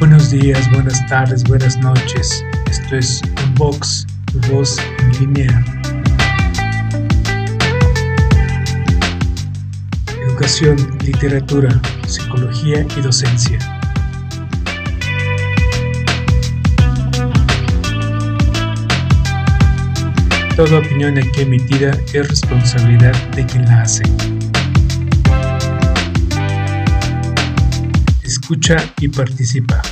Buenos días, buenas tardes, buenas noches. Esto es Unbox, tu voz en línea. Educación, literatura, psicología y docencia. Toda opinión aquí emitida es responsabilidad de quien la hace. Escucha y participa.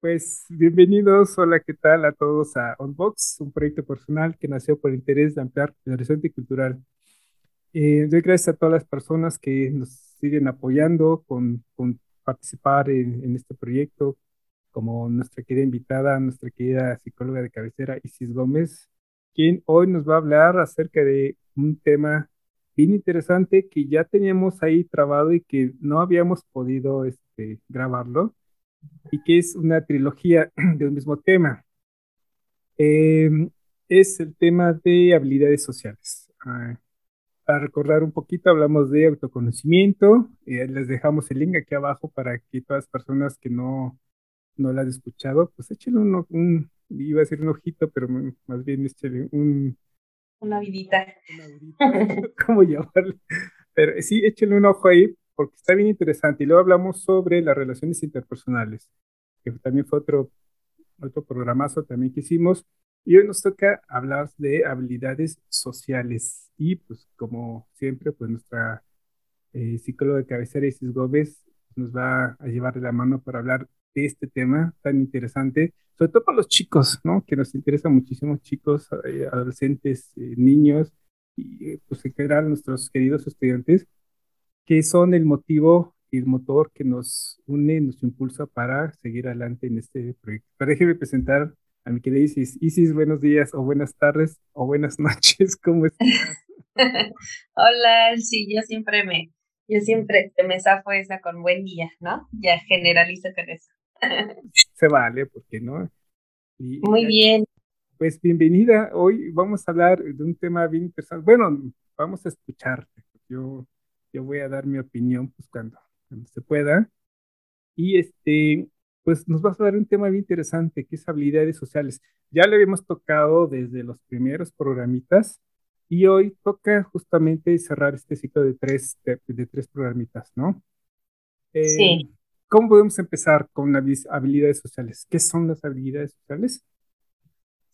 Pues bienvenidos, hola, ¿qué tal a todos a Unbox, un proyecto personal que nació por el interés de ampliar el horizonte cultural. Eh, doy gracias a todas las personas que nos siguen apoyando con, con participar en, en, este proyecto, como nuestra querida invitada, nuestra querida psicóloga de cabecera, Isis Gómez, quien hoy nos va a hablar acerca de un tema bien interesante que ya teníamos ahí trabado y que no habíamos podido este, grabarlo, y que es una trilogía de un mismo tema. Em, es el tema de habilidades sociales. Ah, para recordar un poquito, hablamos de autoconocimiento. Eh, les dejamos el link aquí abajo para que todas las personas que no, no lo han escuchado, pues échenle un, un, iba a decir un ojito, pero más bien échenle un, una vidita. ¿Cómo llamarle? Pero sí, échenle un ojo ahí porque está bien interesante. Y luego hablamos sobre las relaciones interpersonales, que también fue otro, otro programazo también que hicimos. Y hoy nos toca hablar de habilidades sociales. Y pues como siempre, pues nuestra eh, psicóloga de cabecera, Isis Gómez, nos va a llevar de la mano para hablar de este tema tan interesante sobre todo para los chicos, ¿no? Que nos interesa muchísimo, chicos, eh, adolescentes, eh, niños y eh, pues en general nuestros queridos estudiantes, que son el motivo y el motor que nos une, nos impulsa para seguir adelante en este proyecto. Pero déjeme presentar a mi querida Isis. Isis, buenos días o buenas tardes o buenas noches, ¿cómo estás? Hola, sí, yo siempre me, yo siempre me zafo esa con buen día, ¿no? Ya generalizo con eso. Se vale, ¿por qué no? Muy bien. Pues bienvenida. Hoy vamos a hablar de un tema bien interesante. Bueno, vamos a escucharte. Yo, yo voy a dar mi opinión pues cuando, se pueda. Y este, pues nos vas a dar un tema bien interesante, que es habilidades sociales. Ya le habíamos tocado desde los primeros programitas y hoy toca justamente cerrar este ciclo de tres, de, tres programitas, ¿no? Eh, sí. ¿Cómo podemos empezar con las habilidades sociales? ¿Qué son las habilidades sociales?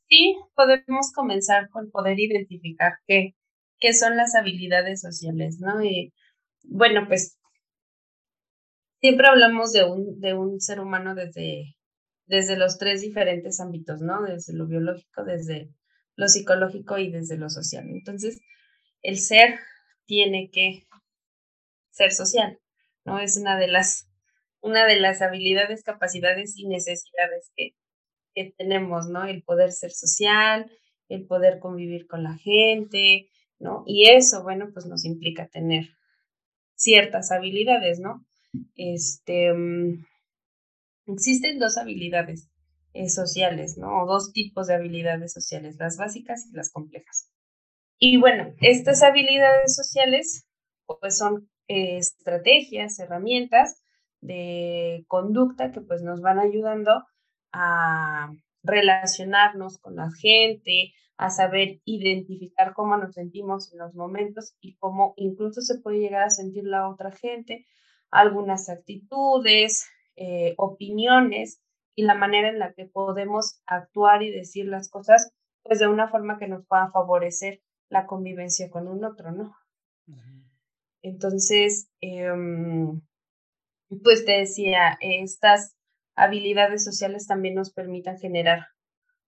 Sí, podemos comenzar con poder identificar qué, qué son las habilidades sociales, ¿no? Y bueno, pues siempre hablamos de un, de un ser humano desde, desde los tres diferentes ámbitos, ¿no? Desde lo biológico, desde lo psicológico y desde lo social. Entonces, el ser tiene que ser social, ¿no? Es una de las una de las habilidades, capacidades y necesidades que, que tenemos, ¿no? El poder ser social, el poder convivir con la gente, ¿no? Y eso, bueno, pues nos implica tener ciertas habilidades, ¿no? Este, mm, existen dos habilidades eh, sociales, ¿no? O dos tipos de habilidades sociales, las básicas y las complejas. Y bueno, estas habilidades sociales, pues son eh, estrategias, herramientas de conducta que pues nos van ayudando a relacionarnos con la gente, a saber identificar cómo nos sentimos en los momentos y cómo incluso se puede llegar a sentir la otra gente, algunas actitudes, eh, opiniones y la manera en la que podemos actuar y decir las cosas, pues de una forma que nos pueda favorecer la convivencia con un otro, ¿no? Entonces, eh, pues te decía, estas habilidades sociales también nos permitan generar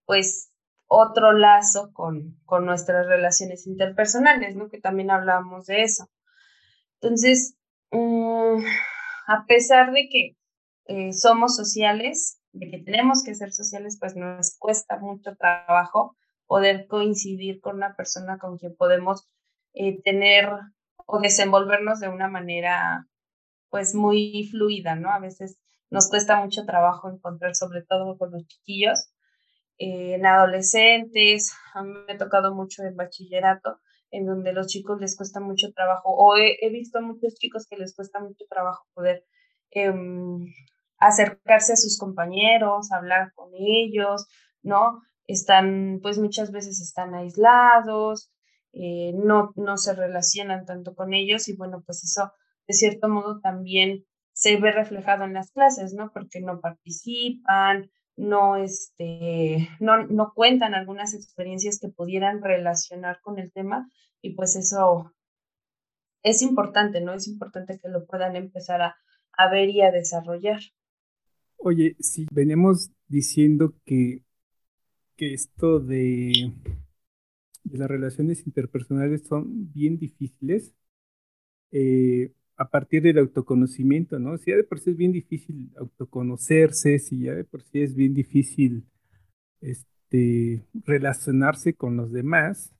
pues otro lazo con, con nuestras relaciones interpersonales, ¿no? Que también hablábamos de eso. Entonces, mm, a pesar de que eh, somos sociales, de que tenemos que ser sociales, pues nos cuesta mucho trabajo poder coincidir con una persona con quien podemos eh, tener o desenvolvernos de una manera pues muy fluida, ¿no? A veces nos cuesta mucho trabajo encontrar, sobre todo con los chiquillos, eh, en adolescentes, a me ha tocado mucho en bachillerato, en donde los chicos les cuesta mucho trabajo, o he, visto a muchos chicos que les cuesta mucho trabajo poder em, acercarse a sus compañeros, hablar con ellos, ¿no? Están, pues muchas veces están aislados, eh, no, no se relacionan tanto con ellos y bueno, pues eso de cierto modo también se ve reflejado en las clases, ¿no? Porque no participan, no, este, no, no cuentan algunas experiencias que pudieran relacionar con el tema y pues eso es importante, ¿no? Es importante que lo puedan empezar a, ver y a desarrollar. Oye, si venimos diciendo que, que esto de, de las relaciones interpersonales son bien difíciles, eh, a partir del autoconocimiento, ¿no? Si ya de por sí es bien difícil autoconocerse, si ya de por sí es bien difícil este, relacionarse con los demás,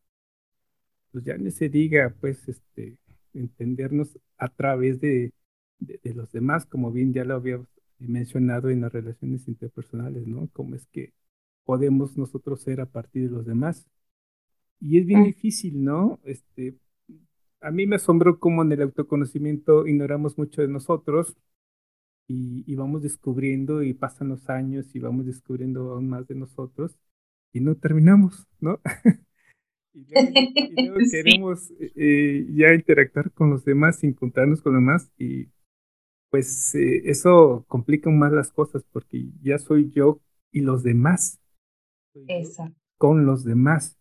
pues ya ni se diga, pues, este, entendernos a través de, de, los demás, como bien ya lo había mencionado en las relaciones interpersonales, ¿no? Cómo es que podemos nosotros ser a partir de los demás. Y es bien difícil, ¿no? Este, a mí me asombró cómo en el autoconocimiento ignoramos mucho de nosotros y, vamos descubriendo y pasan los años y vamos descubriendo aún más de nosotros y no terminamos, ¿no? y luego, queremos eh, ya interactuar con los demás sin contarnos con los demás y pues eh, eso complica más las cosas porque ya soy yo y los demás. Exacto. Con los demás.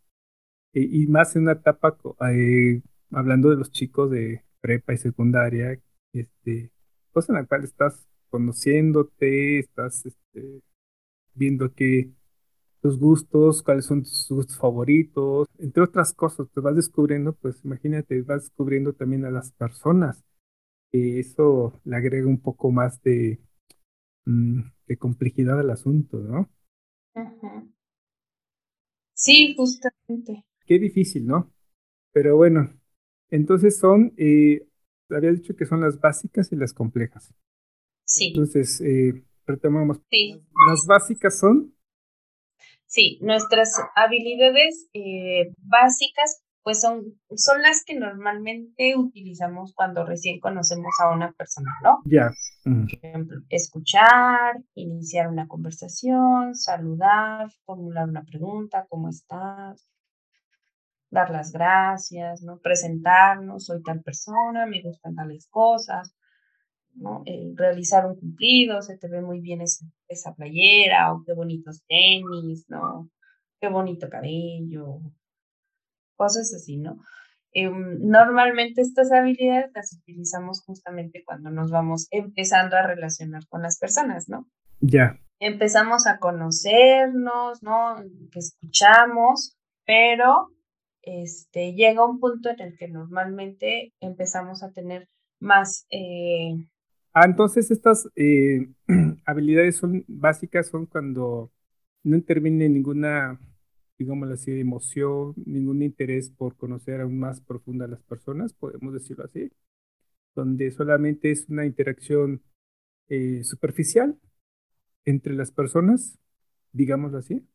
E, y más en una etapa eh, hablando de los chicos de prepa y secundaria, este, cosa en la cual estás conociéndote, estás este, viendo que tus gustos, cuáles son tus gustos favoritos, entre otras cosas, te vas descubriendo, pues imagínate, vas descubriendo también a las personas. Y eso le agrega un poco más de, mm, de complejidad al asunto, ¿no? Sí, justamente. Qué difícil, ¿no? Pero bueno, entonces son, eh, había dicho que son las básicas y las complejas. Sí. Entonces, eh, retomamos. Sí. Las básicas son. Sí, nuestras habilidades eh, básicas, pues son, son las que normalmente utilizamos cuando recién conocemos a una persona, ¿no? Ya. Por ejemplo, escuchar, iniciar una conversación, saludar, formular una pregunta, ¿cómo estás? Dar las gracias, ¿no? Presentarnos, soy tal persona, me gustan tales cosas, ¿no? Eh, realizar un cumplido, se te ve muy bien esa playera, o qué bonitos tenis, ¿no? Qué bonito cabello, cosas así, ¿no? Em, normalmente estas habilidades las utilizamos justamente cuando nos vamos empezando a relacionar con las personas, ¿no? Ya. Empezamos a conocernos, ¿no? Que escuchamos, pero este, llega un punto en el que normalmente empezamos a tener más... Eh, ah, entonces estas eh, habilidades son básicas, son cuando no interviene ninguna, digamos así, emoción, ningún interés por conocer aún más profunda a las personas, podemos decirlo así, donde solamente es una interacción eh, superficial entre las personas, digámoslo así.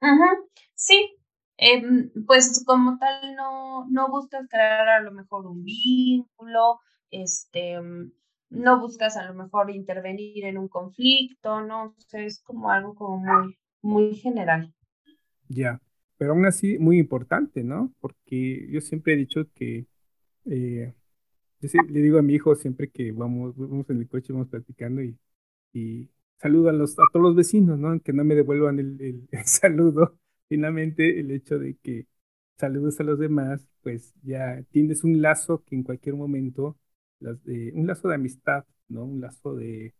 Ajá, sí, Em, pues como tal no, no buscas crear a lo mejor un vínculo, este, mm, no buscas a lo mejor intervenir en un conflicto, ¿no? O es como algo como muy, muy general. Ya, pero aún así muy importante, ¿no? Porque yo siempre he dicho que, eh, yo le digo a mi hijo siempre que vamos, vamos en el coche, vamos platicando y, y saludo a, los, a todos los vecinos, ¿no? Que no me devuelvan el saludo finalmente el hecho de que saludes a los demás, pues ya tienes un lazo que en cualquier momento, un lazo de amistad, ¿no? Un lazo de,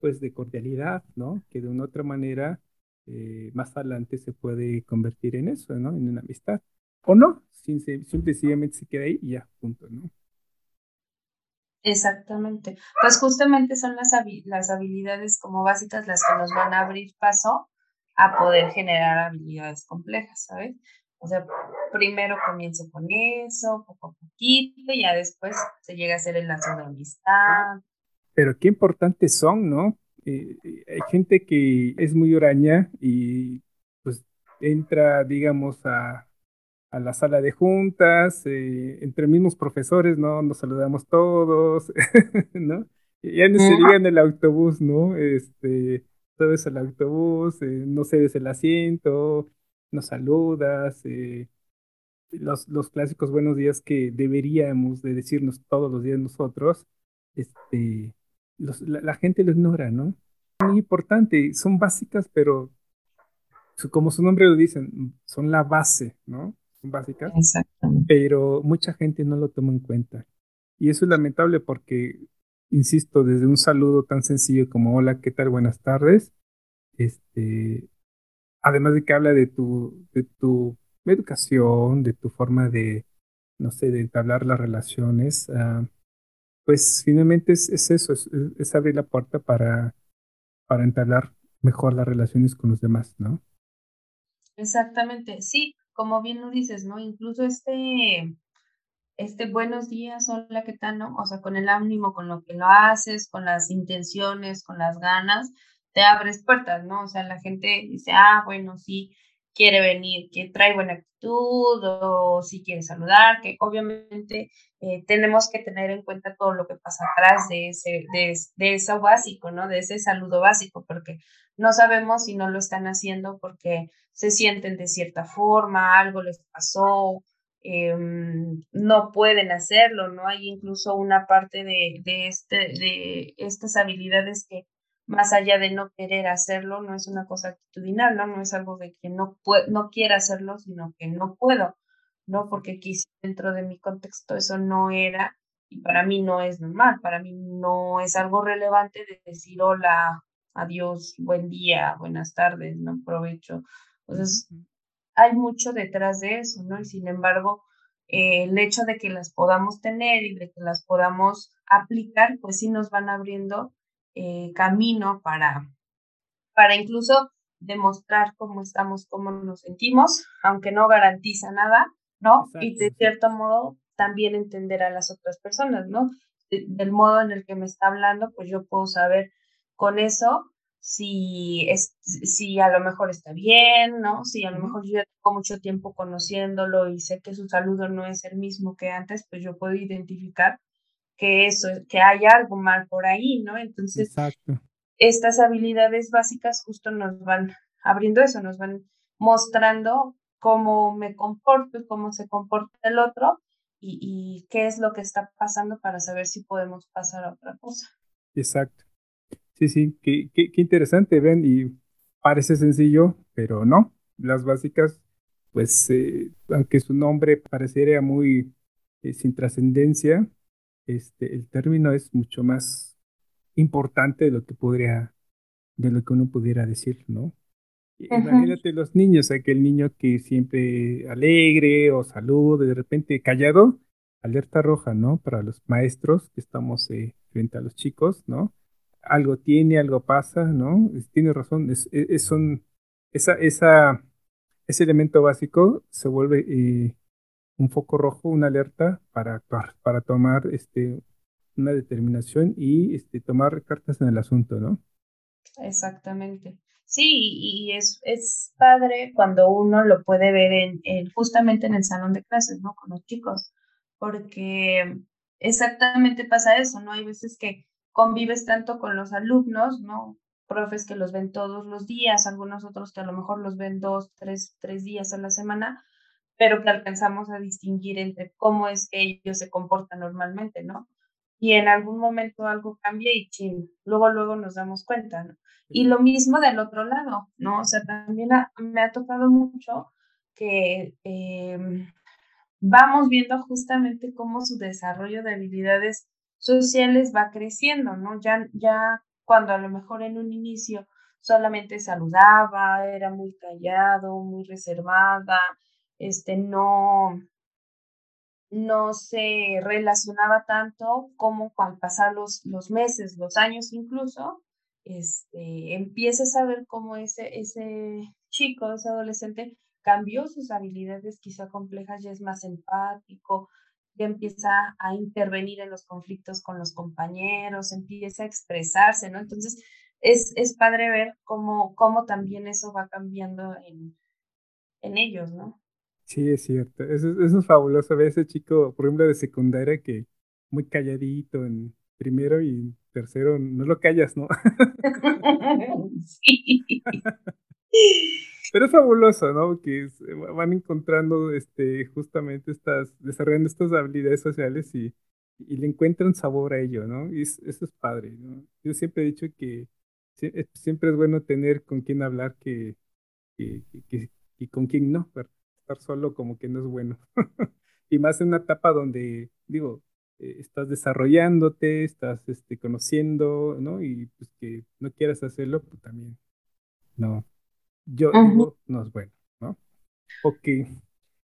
pues, de cordialidad, ¿no? Que de una otra manera, eh, más adelante se puede convertir en eso, ¿no? En una amistad. O no, simplemente se queda ahí y ya, punto, ¿no? Exactamente. Pues justamente son las, las habilidades como básicas las que nos van a abrir paso a poder generar habilidades complejas, ¿sabes? O sea, primero comienzo con eso, poco a poquito, y ya después se llega a hacer el lazo de amistad. Pero qué importantes son, ¿no? Eh, eh, hay gente que es muy oraña y pues entra, digamos, a, a la sala de juntas, eh, entre mismos profesores, ¿no? Nos saludamos todos, ¿no? Ya no se diga en el autobús, ¿no? Este, subes al autobús, eh, no cedes el asiento, no saludas, eh, los, los clásicos buenos días que deberíamos de decirnos todos los días nosotros, este, la, gente lo ignora, ¿no? Muy importante, son básicas, pero como su nombre lo dicen, son la base, ¿no? Son básicas, pero mucha gente no lo toma en cuenta. Y eso es lamentable porque, insisto, desde un saludo tan sencillo como hola, ¿qué tal? Buenas tardes, este, además de que habla de tu, de tu educación, de tu forma de, no sé, de entablar las relaciones, ah, pues finalmente es, eso, es, abrir la puerta para, para entablar mejor las relaciones con los demás, ¿no? Exactamente, sí, como bien lo dices, ¿no? Incluso este, este buenos días, hola, ¿qué tal? ¿no? O sea, con el ánimo, con lo que lo haces, con las intenciones, con las ganas, te abres puertas, ¿no? O sea, la gente dice, ah, bueno, sí, quiere venir, que trae buena actitud o si quiere saludar, que obviamente eh, tenemos que tener en cuenta todo lo que pasa atrás de, ese, de, eso básico, ¿no? De ese saludo básico, porque no sabemos si no lo están haciendo porque se sienten de cierta forma, algo les pasó, em, no pueden hacerlo, ¿no? Hay incluso una parte de, de, este, de estas habilidades que más allá de no querer hacerlo, no es una cosa actitudinal, ¿no? No es algo de que no, no quiera hacerlo, sino que no puedo, ¿no? Porque quizá dentro de mi contexto eso no era y para mí no es normal, para mí no es algo relevante de decir hola, adiós, buen día, buenas tardes, no provecho. Entonces, hay mucho detrás de eso, ¿no? Y sin embargo, eh, el hecho de que las podamos tener y de que las podamos aplicar, pues sí nos van abriendo eh, camino para, para incluso demostrar cómo estamos, cómo nos sentimos, aunque no garantiza nada, ¿no? Y de cierto modo también entender a las otras personas, ¿no? del modo en el que me está hablando, pues yo puedo saber con eso si, es, si a lo mejor está bien, ¿no? Si a lo mejor yo ya tengo mucho tiempo conociéndolo y sé que su saludo no es el mismo que antes, pues yo puedo identificar que eso, que hay algo mal por ahí, ¿no? Entonces, estas habilidades básicas justo nos van abriendo eso, nos van mostrando cómo me comporto y cómo se comporta el otro y, qué es lo que está pasando para saber si podemos pasar a otra cosa. Exacto. Sí, sí, qué, qué, interesante, ven, y parece sencillo, pero no. Las básicas, pues, eh, aunque su nombre pareciera muy eh, sin trascendencia, este, el término es mucho más importante de lo que podría, de lo que uno pudiera decir, ¿no? Imagínate los niños, aquel niño que siempre alegre o saluda, de repente callado, alerta roja, ¿no? Para los maestros que estamos eh, frente a los chicos, ¿no? Algo tiene, algo pasa, ¿no? tiene razón, es, es, esa, esa, ese elemento básico se vuelve eh, un foco rojo, una alerta para actuar, para tomar este, una determinación y este, tomar cartas en el asunto, ¿no? Exactamente. Sí, y es, es padre cuando uno lo puede ver en, justamente en el salón de clases, ¿no? Con los chicos, porque exactamente pasa eso, ¿no? Hay veces que convives tanto con los alumnos, ¿no? Profes que los ven todos los días, algunos otros que a lo mejor los ven dos, tres, tres días a la semana, pero que alcanzamos a distinguir entre cómo es que ellos se comportan normalmente, ¿no? Y en algún momento algo cambia y chin, luego, luego nos damos cuenta, ¿no? Y lo mismo del otro lado, ¿no? O sea, también me ha tocado mucho que em, vamos viendo justamente cómo su desarrollo de habilidades sociales va creciendo, ¿no? Ya, ya cuando a lo mejor en un inicio solamente saludaba, era muy callado, muy reservada, este, no, no se relacionaba tanto como al pasar los, los meses, los años incluso, este, empiezas a ver cómo ese, ese chico, ese adolescente, cambió sus habilidades quizá complejas, ya es más empático, ya empieza a intervenir en los conflictos con los compañeros, empieza a expresarse, ¿no? Entonces, es, es padre ver cómo, cómo también eso va cambiando en, en ellos, ¿no? Sí, es cierto. Eso, eso es fabuloso. Ver ese chico, por ejemplo, de secundaria que muy calladito en primero y tercero no lo callas, ¿no? sí. Pero es fabuloso, ¿no? Que van encontrando este, justamente estas, desarrollando estas habilidades sociales y, y le encuentran sabor a ello, ¿no? Y eso es padre, ¿no? Yo siempre he dicho que siempre es bueno tener con quien hablar que, que, y con quien no, pero estar solo como que no es bueno. y más en una etapa donde, digo, eh, estás desarrollándote, estás este, conociendo, ¿no? Y pues que no quieras hacerlo, pues también, no. Yo digo, no es bueno, ¿no? Ok. Y,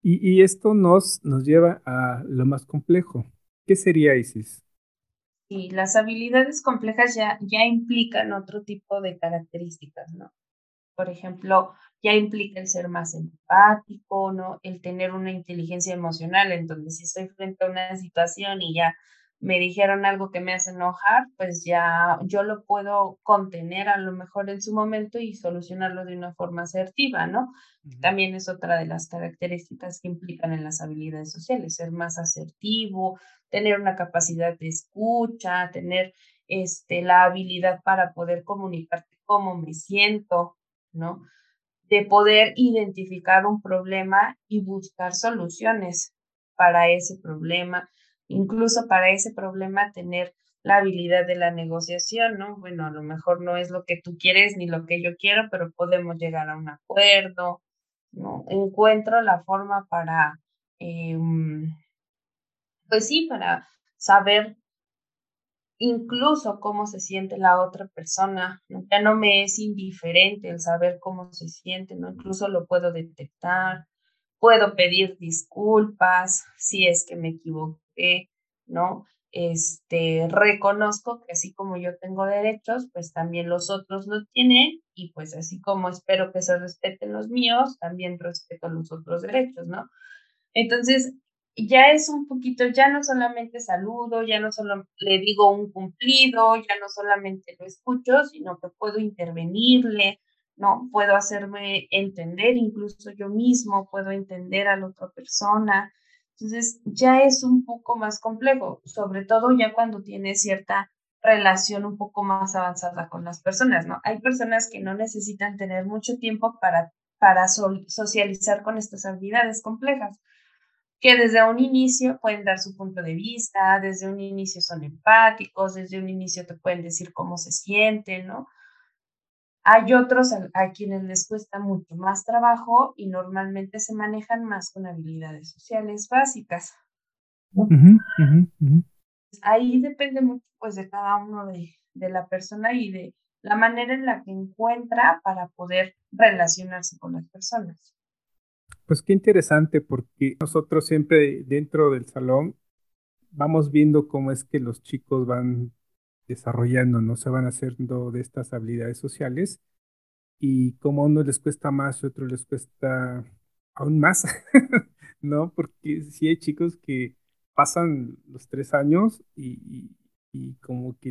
y esto nos, nos lleva a lo más complejo. ¿Qué sería ISIS? Y las habilidades complejas ya, ya implican otro tipo de características, ¿no? Por ejemplo, ya implica el ser más empático, ¿no? El tener una inteligencia emocional, en donde si estoy frente a una situación y ya me dijeron algo que me hace enojar, pues ya yo lo puedo contener a lo mejor en su momento y solucionarlo de una forma asertiva, ¿no? También es otra de las características que implican en las habilidades sociales, ser más asertivo, tener una capacidad de escucha, tener este, la habilidad para poder comunicarte cómo me siento, ¿no? De poder identificar un problema y buscar soluciones para ese problema, incluso para ese problema tener la habilidad de la negociación, ¿no? Bueno, a lo mejor no es lo que tú quieres ni lo que yo quiero, pero podemos llegar a un acuerdo, ¿no? Encuentro la forma para, em, pues sí, para saber incluso cómo se siente la otra persona. Ya no me es indiferente el saber cómo se siente, ¿no? Incluso lo puedo detectar, puedo pedir disculpas si es que me equivoqué, ¿no? Este, reconozco que así como yo tengo derechos, pues también los otros los tienen y pues así como espero que se respeten los míos, también respeto los otros derechos, ¿no? Entonces, ya es un poquito, ya no solamente saludo, ya no solo le digo un cumplido, ya no solamente lo escucho, sino que puedo intervenirle, ¿no? Puedo hacerme entender, incluso yo mismo puedo entender a la otra persona. Entonces, ya es un poco más complejo, sobre todo ya cuando tiene cierta relación un poco más avanzada con las personas, ¿no? Hay personas que no necesitan tener mucho tiempo para, para socializar con estas habilidades complejas que desde un inicio pueden dar su punto de vista, desde un inicio son empáticos, desde un inicio te pueden decir cómo se sienten, ¿no? Hay otros a, quienes les cuesta mucho más trabajo y normalmente se manejan más con habilidades sociales básicas. Ahí depende mucho pues de cada uno de, de la persona y de la manera en la que encuentra para poder relacionarse con las personas. Pues qué interesante, porque nosotros siempre dentro del salón vamos viendo cómo es que los chicos van desarrollando, ¿no? Se van haciendo de estas habilidades sociales y como a uno les cuesta más y a otro les cuesta aún más, ¿no? Porque sí hay chicos que pasan los tres años y, como que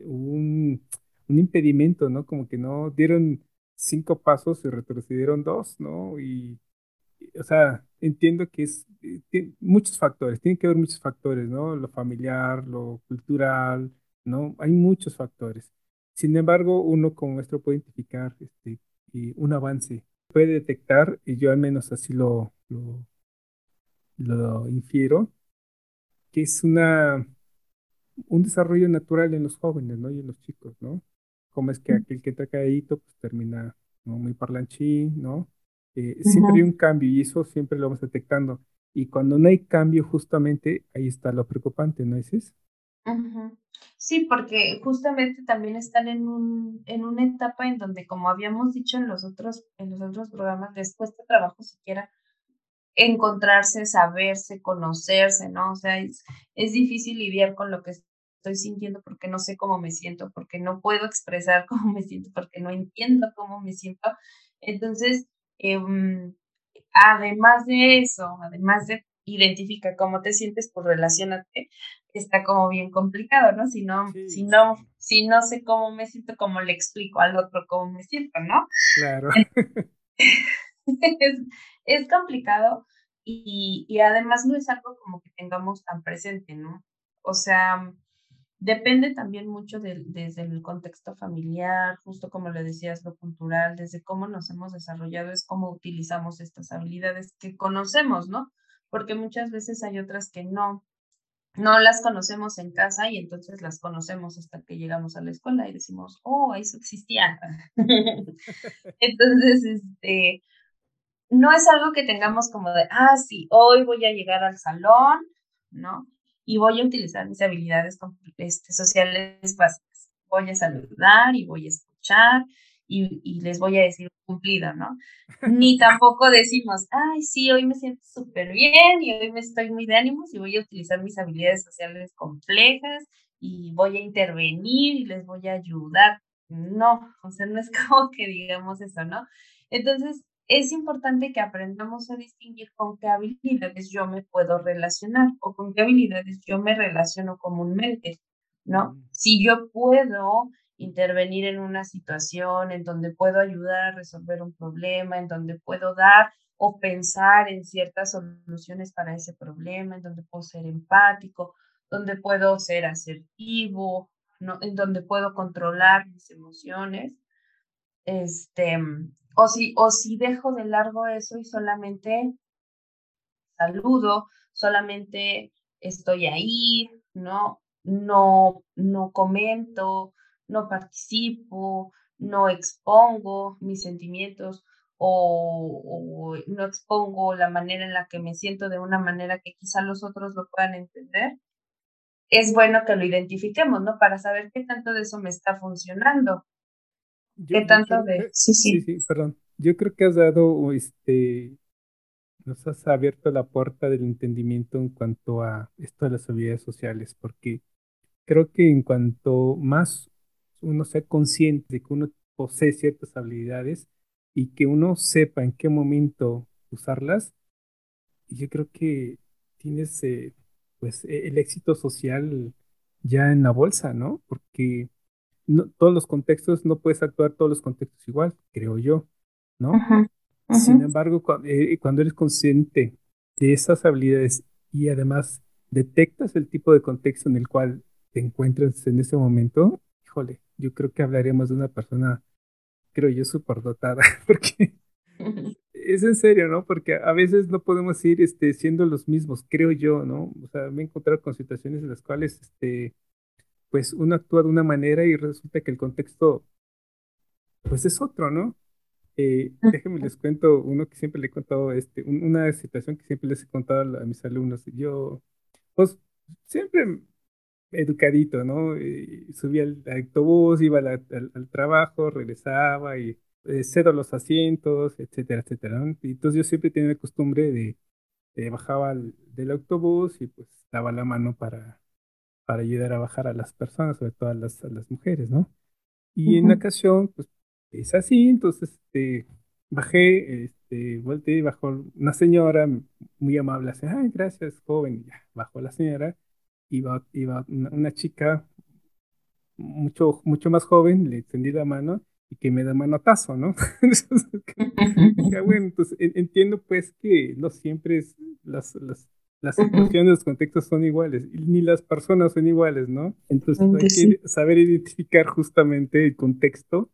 un, un impedimento, ¿no? Como que no dieron cinco pasos y retrocedieron dos, ¿no? Y, o sea, entiendo que es eh, muchos factores, tiene que haber muchos factores, ¿no? Lo familiar, lo cultural, ¿no? Hay muchos factores. Sin embargo, uno como maestro puede identificar este, un avance, puede detectar, y yo al menos así lo, lo, lo infiero, que es una, un desarrollo natural en los jóvenes, ¿no? Y en los chicos, ¿no? cómo es que aquel que está caído pues termina ¿no? muy parlanchín, ¿no? Eh, siempre hay un cambio y eso siempre lo vamos detectando. Y cuando no hay cambio, justamente ahí está lo preocupante, ¿no es eso? Sí, porque justamente también están en, un, en una etapa en donde, como habíamos dicho en los otros, en los otros programas, les cuesta trabajo siquiera encontrarse, saberse, conocerse, ¿no? O sea, es, es difícil lidiar con lo que estoy sintiendo porque no sé cómo me siento, porque no puedo expresar cómo me siento, porque no entiendo cómo me siento. Entonces, em, además de eso, además de identificar cómo te sientes, pues relacionate, está como bien complicado, ¿no? Si no, si no, si no sé cómo me siento, ¿cómo le explico al otro cómo me siento, no? Claro. es, es complicado y, y además no es algo como que tengamos tan presente, ¿no? O sea, Depende también mucho desde el contexto familiar, justo como le decías, lo cultural, desde cómo nos hemos desarrollado, es cómo utilizamos estas habilidades que conocemos, ¿no? Porque muchas veces hay otras que no, no las conocemos en casa y entonces las conocemos hasta que llegamos a la escuela y decimos, oh, eso existía. entonces, este, no es algo que tengamos como de, ah, sí, hoy voy a llegar al salón, ¿no? Y voy a utilizar mis habilidades este, sociales básicas. Voy a saludar y voy a escuchar y, les voy a decir cumplido, ¿no? Ni tampoco decimos, ay, sí, hoy me siento súper bien y hoy me estoy muy de ánimos y voy a utilizar mis habilidades sociales complejas y voy a intervenir y les voy a ayudar. No, o sea, no es como que digamos eso, ¿no? Entonces, es importante que aprendamos a distinguir con qué habilidades yo me puedo relacionar o con qué habilidades yo me relaciono comúnmente, ¿no? Mm. Si yo puedo intervenir en una situación en donde puedo ayudar a resolver un problema, en donde puedo dar o pensar en ciertas soluciones para ese problema, en donde puedo ser empático, donde puedo ser asertivo, ¿no? en donde puedo controlar mis emociones, este, o si, o si dejo de largo eso y solamente saludo, solamente estoy ahí, ¿no? No, no comento, no participo, no expongo mis sentimientos o, no expongo la manera en la que me siento de una manera que quizá los otros lo puedan entender, es bueno que lo identifiquemos, ¿no? Para saber qué tanto de eso me está funcionando. ¿Qué tanto de...? Sí, sí. Sí, perdón. Yo creo que has dado, este, nos has abierto la puerta del entendimiento en cuanto a esto de las habilidades sociales, porque creo que en cuanto más uno sea consciente de que uno posee ciertas habilidades y que uno sepa en qué momento usarlas, yo creo que tienes eh, pues e-, el éxito social ya en la bolsa, ¿no? Porque no, todos los contextos, no puedes actuar todos los contextos igual, creo yo, ¿no? Sin embargo, eh, cuando, eres consciente de esas habilidades y además detectas el tipo de contexto en el cual te encuentras en ese momento, híjole, yo creo que hablaremos de una persona, creo yo, súper dotada, porque es en serio, ¿no? Porque a veces no podemos ir este, siendo los mismos, creo yo, ¿no? O sea, me he encontrado con situaciones en las cuales este, pues uno actúa de una manera y resulta que el contexto, pues es otro, ¿no? Eh, déjenme les cuento uno que siempre le he contado, este, una situación que siempre les he contado a, mis alumnos. Yo, pues, siempre educadito, ¿no? subía al, autobús, iba al, trabajo, regresaba y eh, cedo los asientos, etcétera, etcétera. Y entonces yo siempre tenía la costumbre de, de bajaba del autobús y pues daba la mano para, para ayudar a bajar a las personas, sobre todo a las, las mujeres, ¿no? Y en la ocasión, pues es así, entonces este, bajé, este, volteé y bajó una señora muy amable, así, ay, gracias, joven, ya, bajó la señora, iba, iba una, chica mucho, mucho más joven, le extendí la mano y que me da manotazo, ¿no? bueno, entonces entiendo pues que no siempre es las, las las situaciones, los contextos son iguales, ni las personas son iguales, ¿no? Entonces hay que saber identificar justamente el contexto,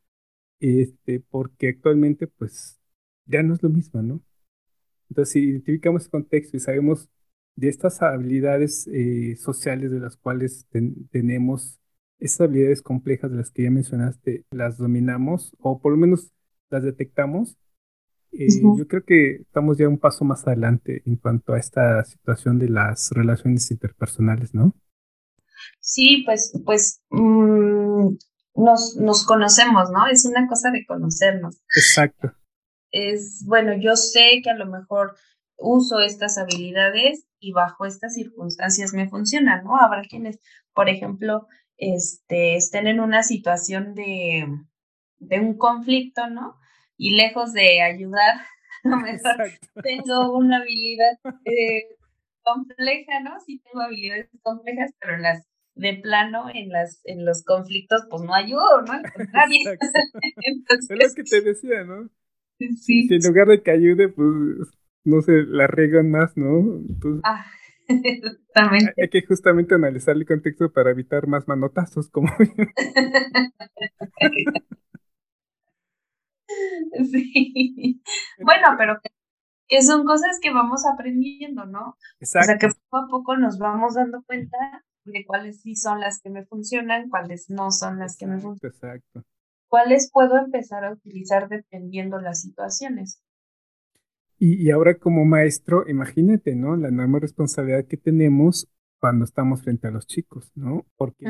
este, porque actualmente pues ya no es lo mismo, ¿no? Entonces si identificamos el contexto y sabemos de estas habilidades eh, sociales de las cuales tenemos, esas habilidades complejas de las que ya mencionaste, las dominamos o por lo menos las detectamos, eh, yo creo que estamos ya un paso más adelante en cuanto a esta situación de las relaciones interpersonales, ¿no? Sí, pues, pues mm, nos, nos conocemos, ¿no? Es una cosa de conocernos. Exacto. Es, bueno, yo sé que a lo mejor uso estas habilidades y bajo estas circunstancias me funcionan, ¿no? Habrá quienes, por ejemplo, este, estén en una situación de, de un conflicto, ¿no? Y lejos de ayudar, a lo mejor tengo una habilidad eh, compleja, ¿no? Sí tengo habilidades complejas, pero en las de plano en las en los conflictos pues no ayudo, ¿no? Al contrario. es lo que te decía, ¿no? Sí. Si en lugar de que ayude, pues no se la regan más, ¿no? ah, Exactamente. Hay que justamente analizar el contexto para evitar más manotazos, como sí. Bueno, pero que, son cosas que vamos aprendiendo, ¿no? Exacto. O sea, que poco a poco nos vamos dando cuenta de cuáles sí son las que me funcionan, cuáles no son las que me funcionan. Exacto. Cuáles puedo empezar a utilizar dependiendo las situaciones. Y, ahora como maestro, imagínate, ¿no? La enorme responsabilidad que tenemos cuando estamos frente a los chicos, ¿no? Porque,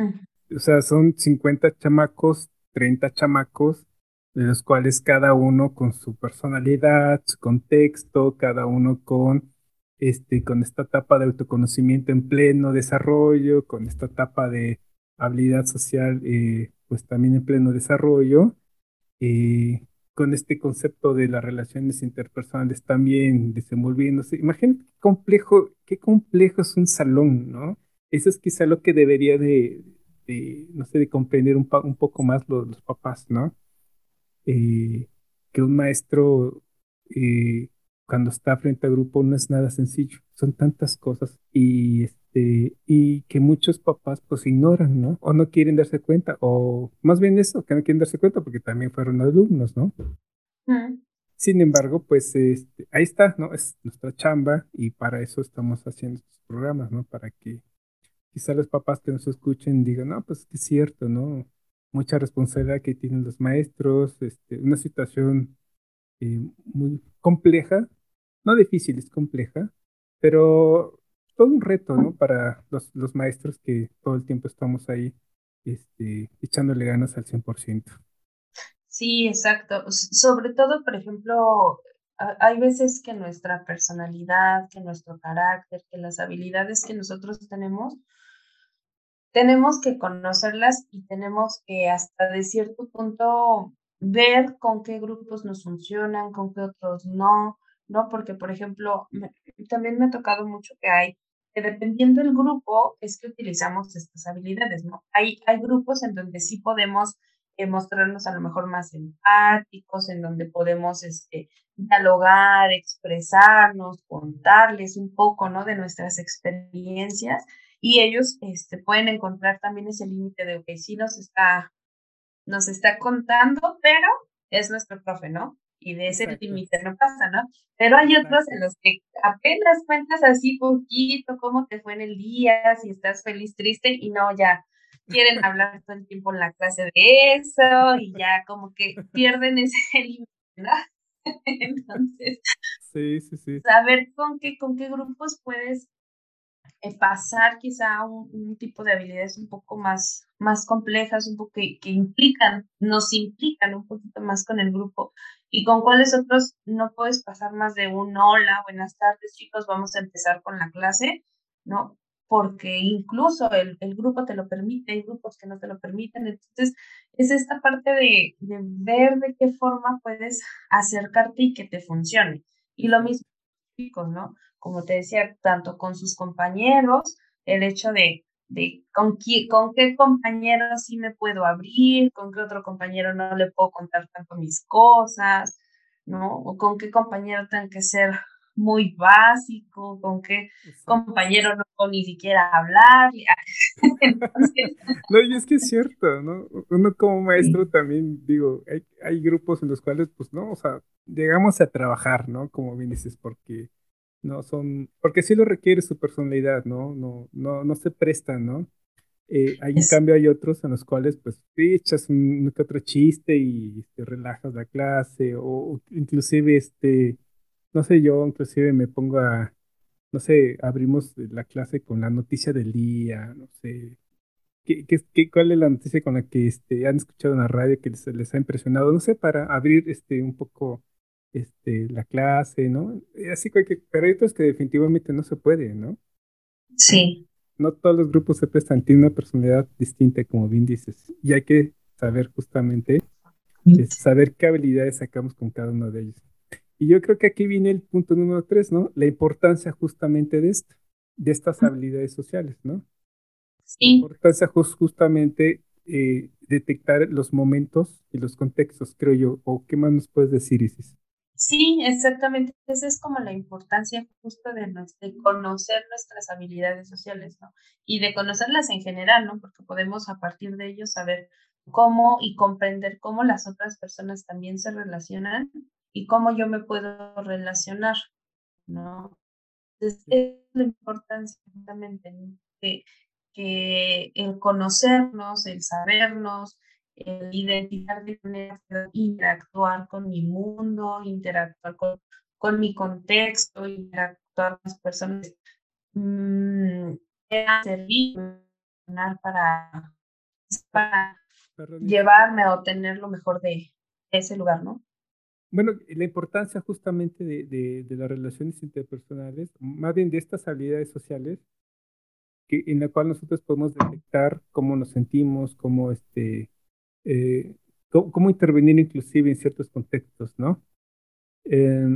o sea, son 50 chamacos, 30 chamacos, de los cuales cada uno con su personalidad, su contexto, cada uno con este, con esta etapa de autoconocimiento en pleno desarrollo, con esta etapa de habilidad social, eh, pues también en pleno desarrollo. Eh, con este concepto de las relaciones interpersonales también desenvolviéndose. Imagínate qué complejo, qué complejo es un salón, ¿no? Eso es quizá lo que debería de, no sé, de comprender un, un poco más los, papás, ¿no? Eh, que un maestro eh, cuando está frente a grupo no es nada sencillo, son tantas cosas y este y que muchos papás pues ignoran, ¿no? O no quieren darse cuenta, o más bien eso, que no quieren darse cuenta porque también fueron alumnos, ¿no? Mm. Sin embargo, pues este, ahí está, ¿no? Es nuestra chamba y para eso estamos haciendo estos programas, ¿no? Para que quizá los papás que nos escuchen digan, no, pues es cierto, ¿no? Mucha responsabilidad que tienen los maestros, este, una situación eh, muy compleja, no difícil, es compleja, pero todo un reto, ¿no? Para los, los maestros que todo el tiempo estamos ahí este, echándole ganas al 100%. Sí, exacto. Sobre todo, por ejemplo, hay veces que nuestra personalidad, que nuestro carácter, que las habilidades que nosotros tenemos, tenemos que conocerlas y tenemos que hasta de cierto punto ver con qué grupos nos funcionan, con qué otros no, ¿no? Porque, por ejemplo, también me ha tocado mucho que hay, que dependiendo del grupo, es que utilizamos estas habilidades, ¿no? Hay, hay grupos en donde sí podemos eh, mostrarnos a lo mejor más empáticos, en donde podemos este, dialogar, expresarnos, contarles un poco, ¿no? De nuestras experiencias y ellos este, pueden encontrar también ese límite de, ok, sí nos está, nos está contando, pero es nuestro profe, ¿no? y de ese límite no pasa, ¿no? Pero hay otros en los que apenas cuentas así poquito cómo te fue en el día, si estás feliz, triste, y no, ya quieren hablar todo el tiempo en la clase de eso, y ya como que pierden ese límite, ¿no? Entonces, sí, sí, sí. saber con qué, con qué grupos puedes pasar quizá un, un, tipo de habilidades un poco más, más complejas, un poco que, que, implican, nos implican un poquito más con el grupo y con cuáles otros no puedes pasar más de un hola, buenas tardes chicos, vamos a empezar con la clase, ¿no? Porque incluso el, el grupo te lo permite, hay grupos que no te lo permiten, entonces es esta parte de, de ver de qué forma puedes acercarte y que te funcione. Y lo mismo chicos, ¿no? Como te decía, tanto con sus compañeros, el hecho de, de con, qué, con qué compañero sí me puedo abrir, con qué otro compañero no le puedo contar tanto mis cosas, ¿no? O con qué compañero tengo que ser muy básico, con qué compañero no puedo ni siquiera hablar. no, y es que es cierto, ¿no? Uno como maestro también, digo, hay, hay grupos en los cuales, pues, no, o sea, llegamos a trabajar, ¿no? Como bien dices, porque no son, porque sí lo requiere su personalidad, ¿no? No, no, no se prestan, ¿no? Eh, hay, en cambio, hay otros en los cuales, pues, echas un, otro chiste y te relajas la clase, o, inclusive, este, no sé, yo inclusive me pongo a, no sé, abrimos la clase con la noticia del día, no sé, ¿qué, qué, cuál es la noticia con la que este, han escuchado en la radio que les, les ha impresionado? No sé, para abrir este, un poco este, la clase, ¿no? Así que, pero hay otros que definitivamente no se puede, ¿no? Sí. No todos los grupos se prestan, tienen una personalidad distinta, como bien dices, y hay que saber justamente, saber qué habilidades sacamos con cada uno de ellos. Y yo creo que aquí viene el punto número tres, ¿no? La importancia justamente de esto, de estas habilidades sociales, ¿no? Sí. La importancia justamente eh, detectar los momentos y los contextos, creo yo. ¿O qué más nos puedes decir, Isis? Sí, exactamente. Esa es como la importancia justo de, de, conocer nuestras habilidades sociales, ¿no? Y de conocerlas en general, ¿no? Porque podemos a partir de ello saber cómo y comprender cómo las otras personas también se relacionan y cómo yo me puedo relacionar, ¿no? Entonces, es la importancia justamente, que, que el conocernos, el sabernos, el identificar de manera interactuar con mi mundo, interactuar con, con mi contexto, interactuar con las personas, mmm, servir para, para llevarme a obtener lo mejor de ese lugar, ¿no? Bueno, la importancia justamente de, de, de, las relaciones interpersonales, más bien de estas habilidades sociales, que, en la cual nosotros podemos detectar cómo nos sentimos, cómo este, eh, cómo, intervenir inclusive en ciertos contextos, ¿no? Eh,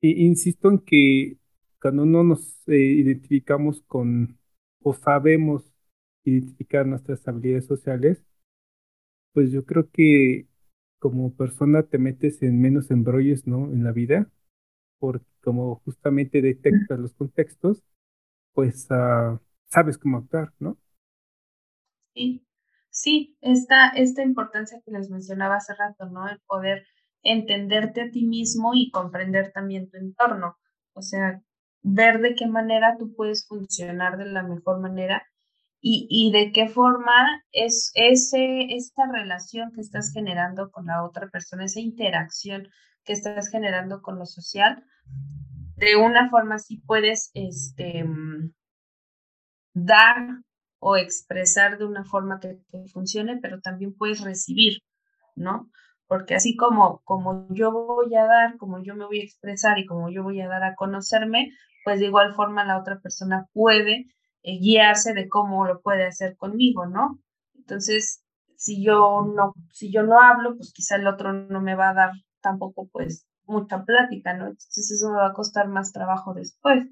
insisto en que cuando no nos eh, identificamos con o sabemos identificar nuestras habilidades sociales, pues yo creo que como persona te metes en menos embrollos, ¿no? En la vida, porque como justamente detectas los contextos, pues uh, sabes cómo actuar, ¿no? Sí, Sí, esta, esta importancia que les mencionaba hace rato, ¿no? El poder entenderte a ti mismo y comprender también tu entorno. O sea, ver de qué manera tú puedes funcionar de la mejor manera y, y de qué forma es ese, relación que estás generando con la otra persona, esa interacción que estás generando con lo social, de una forma así puedes este, mm, dar o expresar de una forma que, funcione, pero también puedes recibir, ¿no? Porque así como, como yo voy a dar, como yo me voy a expresar y como yo voy a dar a conocerme, pues de igual forma la otra persona puede eh, guiarse de cómo lo puede hacer conmigo, ¿no? Entonces, si yo no, si yo no hablo, pues quizá el otro no me va a dar tampoco pues mucha plática, ¿no? Entonces eso me va a costar más trabajo después,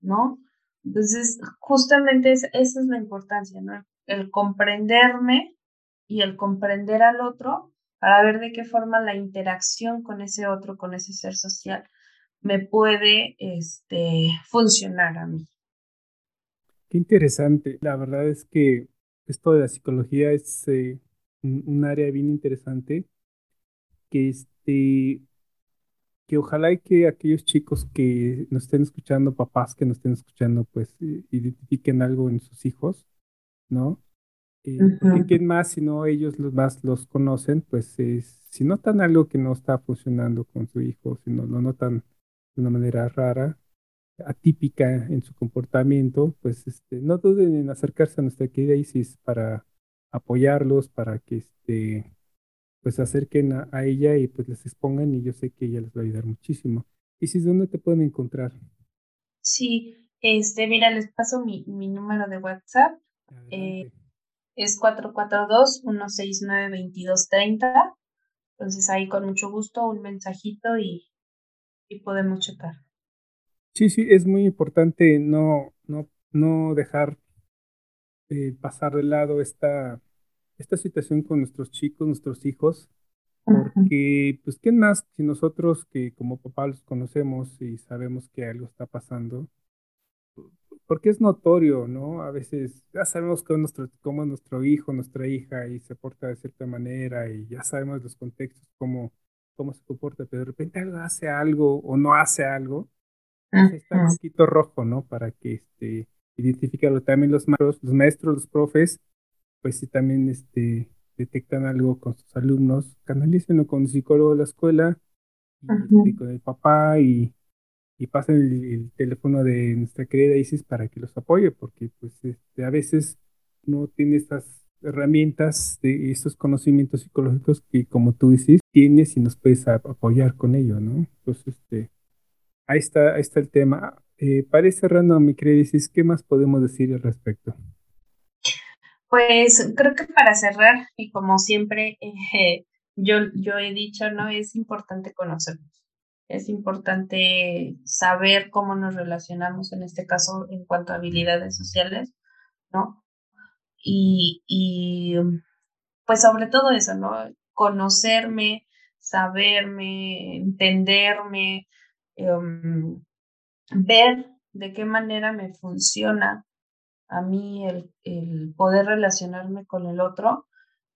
¿no? Entonces, justamente esa es la importancia, ¿no? El comprenderme y el comprender al otro para ver de qué forma la interacción con ese otro, con ese ser social, me puede este, funcionar a mí. Qué interesante. La verdad es que esto de la psicología es eh, un, área bien interesante que este, que ojalá y que aquellos chicos que nos estén escuchando, papás que nos estén escuchando, pues eh, identifiquen algo en sus hijos, ¿no? Eh, porque quién más, si no ellos los más los conocen, pues eh, si notan algo que no está funcionando con su hijo, si no lo notan de una manera rara, atípica en su comportamiento, pues este, no duden en acercarse a nuestra querida Isis para apoyarlos, para que este, pues acerquen a, ella y pues les expongan y yo sé que ella les va a ayudar muchísimo. ¿Y si dónde te pueden encontrar? Sí, este, mira, les paso mi, mi número de WhatsApp. Eh, es 442-169-2230. Entonces ahí con mucho gusto un mensajito y, y podemos checar. Sí, sí, es muy importante no, no, no dejar eh, pasar de lado esta esta situación con nuestros chicos, nuestros hijos, porque, pues, ¿quién más si nosotros que como papá los conocemos y sabemos que algo está pasando? Porque es notorio, ¿no? A veces ya sabemos cómo, nuestro, cómo es nuestro hijo, nuestra hija y se porta de cierta manera y ya sabemos los contextos, cómo, cómo se comporta, pero de repente algo hace algo o no hace algo, pues está un poquito rojo, ¿no? Para que este, identificarlo. También los maestros, los maestros, los profes, pues si también este, detectan algo con sus alumnos, canalícenlo con el psicólogo de la escuela, y, este, con el papá y, y pasen el, teléfono de nuestra querida Isis para que los apoye, porque pues este, a veces no tiene estas herramientas de estos conocimientos psicológicos que como tú dices tienes y nos puedes apoyar con ello, ¿no? Entonces, este, ahí está, ahí está el tema. Eh, para ir cerrando, mi querida Isis, ¿qué más podemos decir al respecto? Pues creo que para cerrar, y como siempre eh, yo, yo he dicho, ¿no? Es importante conocernos. Es importante saber cómo nos relacionamos, en este caso, en cuanto a habilidades sociales, ¿no? Y, y pues sobre todo eso, ¿no? Conocerme, saberme, entenderme, em, ver de qué manera me funciona a mí el, el, poder relacionarme con el otro,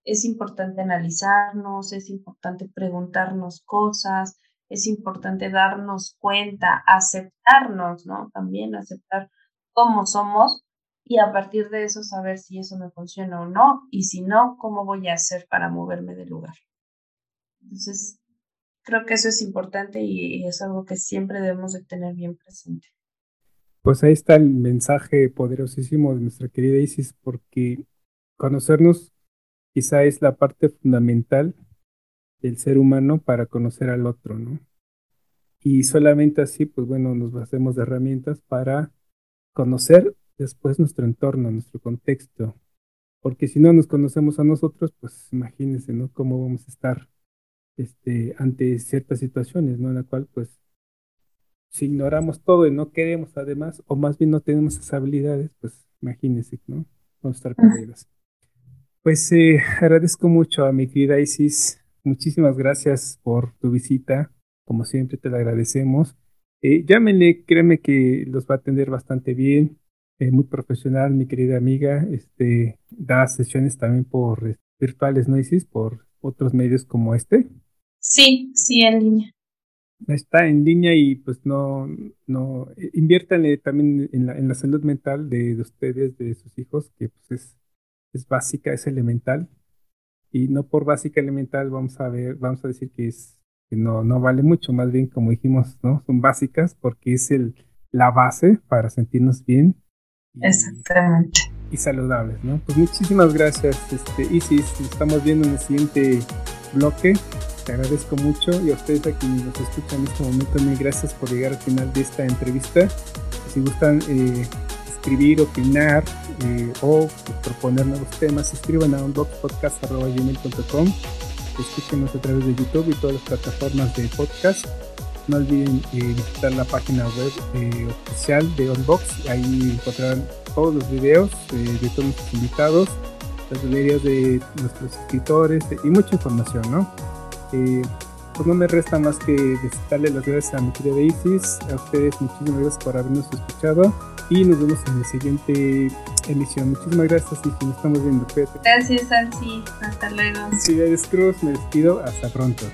es importante analizarnos, es importante preguntarnos cosas, es importante darnos cuenta, aceptarnos, ¿no? También aceptar cómo somos y a partir de eso saber si eso me funciona o no y si no, cómo voy a hacer para moverme del lugar. Entonces, creo que eso es importante y es algo que siempre debemos de tener bien presente. Pues ahí está el mensaje poderosísimo de nuestra querida Isis, porque conocernos quizá es la parte fundamental del ser humano para conocer al otro, ¿no? Y solamente así, pues bueno, nos basemos de herramientas para conocer después nuestro entorno, nuestro contexto. Porque si no nos conocemos a nosotros, pues imagínense, ¿no? Cómo vamos a estar este, ante ciertas situaciones, ¿no? En la cual, pues, si ignoramos todo y no queremos además, o más bien no tenemos esas habilidades, pues imagínense, ¿no? Vamos a estar perdidos. Pues eh, agradezco mucho a mi querida Isis. Muchísimas gracias por tu visita. Como siempre, te la agradecemos. Eh, llámenle, créeme que los va a atender bastante bien. Eh, muy profesional, mi querida amiga. Este, da sesiones también por eh, virtuales, ¿no, Isis? Por otros medios como este. Sí, sí, en línea. Está en línea y pues no, no, inviértanle también en la, en la salud mental de, de, ustedes, de sus hijos, que pues es, es básica, es elemental. Y no por básica elemental vamos a ver, vamos a decir que es que no, no vale mucho, más bien como dijimos, ¿no? Son básicas porque es el, la base para sentirnos bien. Y, Exactamente. Y saludables, ¿no? Pues muchísimas gracias, este, Isis. Nos estamos viendo en el siguiente bloque. Te agradezco mucho y a ustedes a quienes nos escuchan en este momento, mil gracias por llegar al final de esta entrevista. Si gustan eh, escribir, opinar eh, o proponer nuevos temas, escriban a unboxpodcast.com escúchenos a través de YouTube y todas las plataformas de podcast. No olviden eh, visitar la página web oficial de Unbox, ahí encontrarán todos los videos de todos nuestros invitados, las galerías de nuestros escritores y mucha información, ¿no? Pues no me resta más que darle las gracias a mi querida Isis, a ustedes muchísimas gracias por habernos escuchado y nos vemos en la siguiente emisión. Muchísimas gracias y nos estamos viendo. Gracias, Ansi. Hasta luego. Ciudades Cruz, me despido. Hasta pronto.